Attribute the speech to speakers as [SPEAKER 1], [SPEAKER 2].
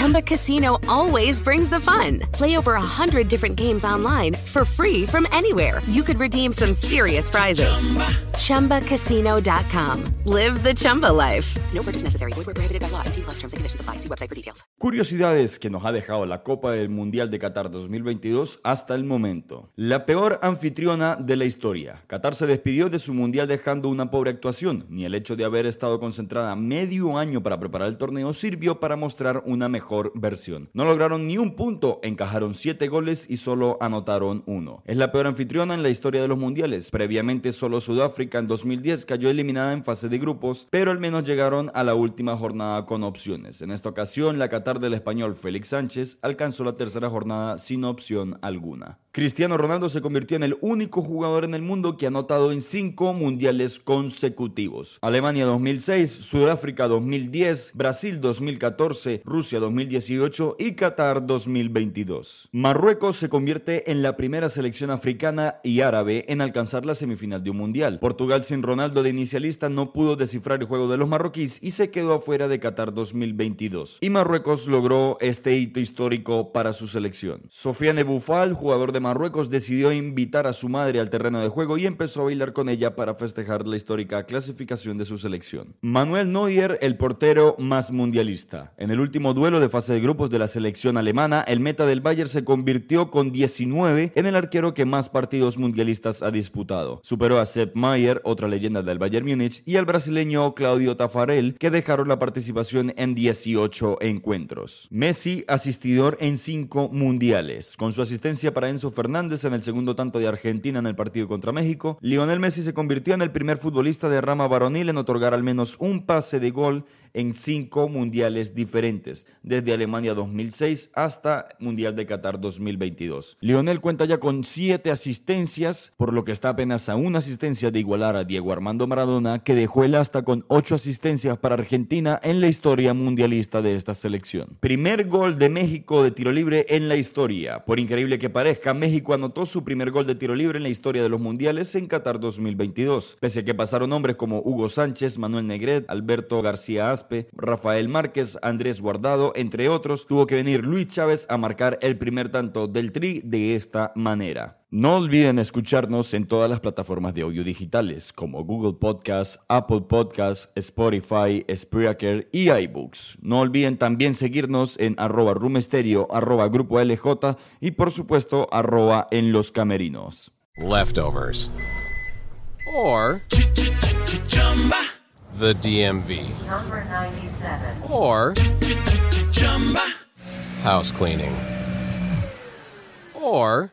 [SPEAKER 1] Chumba Casino always brings the fun. Play over a hundred different games online for free from anywhere. You could redeem some serious prizes. ChumbaCasino.com. Live the Chumba life. No purchase necessary. Void where prohibited by law. T plus terms and conditions apply. See website for details.
[SPEAKER 2] Curiosidades que nos ha dejado la Copa del Mundial de Qatar 2022 hasta el momento. La peor anfitriona de la historia. Qatar se despidió de su Mundial dejando una pobre actuación. Ni el hecho de haber estado concentrada medio año para preparar el torneo sirvió para mostrar una mejor versión. No lograron ni un punto, encajaron 7 goles y solo anotaron uno. Es la peor anfitriona en la historia de los mundiales. Previamente solo Sudáfrica en 2010 cayó eliminada en fase de grupos, pero al menos llegaron a la última jornada con opciones. En esta ocasión, la Qatar del español Félix Sánchez alcanzó la tercera jornada sin opción alguna. Cristiano Ronaldo se convirtió en el único jugador en el mundo que ha anotado en cinco mundiales consecutivos. Alemania 2006, Sudáfrica 2010, Brasil 2014, Rusia 2018 y Qatar 2022. Marruecos se convierte en la primera selección africana y árabe en alcanzar la semifinal de un mundial. Portugal sin Ronaldo de inicialista no pudo descifrar el juego de los marroquíes y se quedó afuera de Qatar 2022. Y Marruecos logró este hito histórico para su selección. Sofiane Boufal, jugador de Marruecos, decidió invitar a su madre al terreno de juego y empezó a bailar con ella para festejar la histórica clasificación de su selección. Manuel Neuer, el portero más mundialista. En el último duelo de fase de grupos de la selección alemana, el meta del Bayern se convirtió con 19 en el arquero que más partidos mundialistas ha disputado. Superó a Sepp Maier, otra leyenda del Bayern Múnich, y al brasileño Claudio Tafarel, que dejaron la participación en 18 encuentros. Messi, asistidor en 5 mundiales. Con su asistencia para Enzo Fernández en el segundo tanto de Argentina en el partido contra México, Lionel Messi se convirtió en el primer futbolista de rama varonil en otorgar al menos un pase de gol en cinco mundiales diferentes, desde Alemania 2006 hasta Mundial de Qatar 2022. Lionel cuenta ya con siete asistencias, por lo que está apenas a una asistencia de igualar a Diego Armando Maradona, que dejó el hasta con ocho asistencias para Argentina en la historia mundialista de esta selección. Primer gol de México de tiro libre en la historia. Por increíble que parezca, México anotó su primer gol de tiro libre en la historia de los mundiales en Qatar 2022. Pese a que pasaron nombres como Hugo Sánchez, Manuel Negret, Alberto García Aspe, Rafael Márquez, Andrés Guardado, entre otros, tuvo que venir Luis Chávez a marcar el primer tanto del Tri de esta manera. No olviden escucharnos en todas las plataformas de audio digitales como Google Podcast, Apple Podcast, Spotify, Spreaker y iBooks. No olviden también seguirnos en arroba roomstereo, arroba grupo LJ y por supuesto arroba en los camerinos.
[SPEAKER 3] leftovers, or the DMV,
[SPEAKER 4] Number 97.
[SPEAKER 3] or house cleaning, or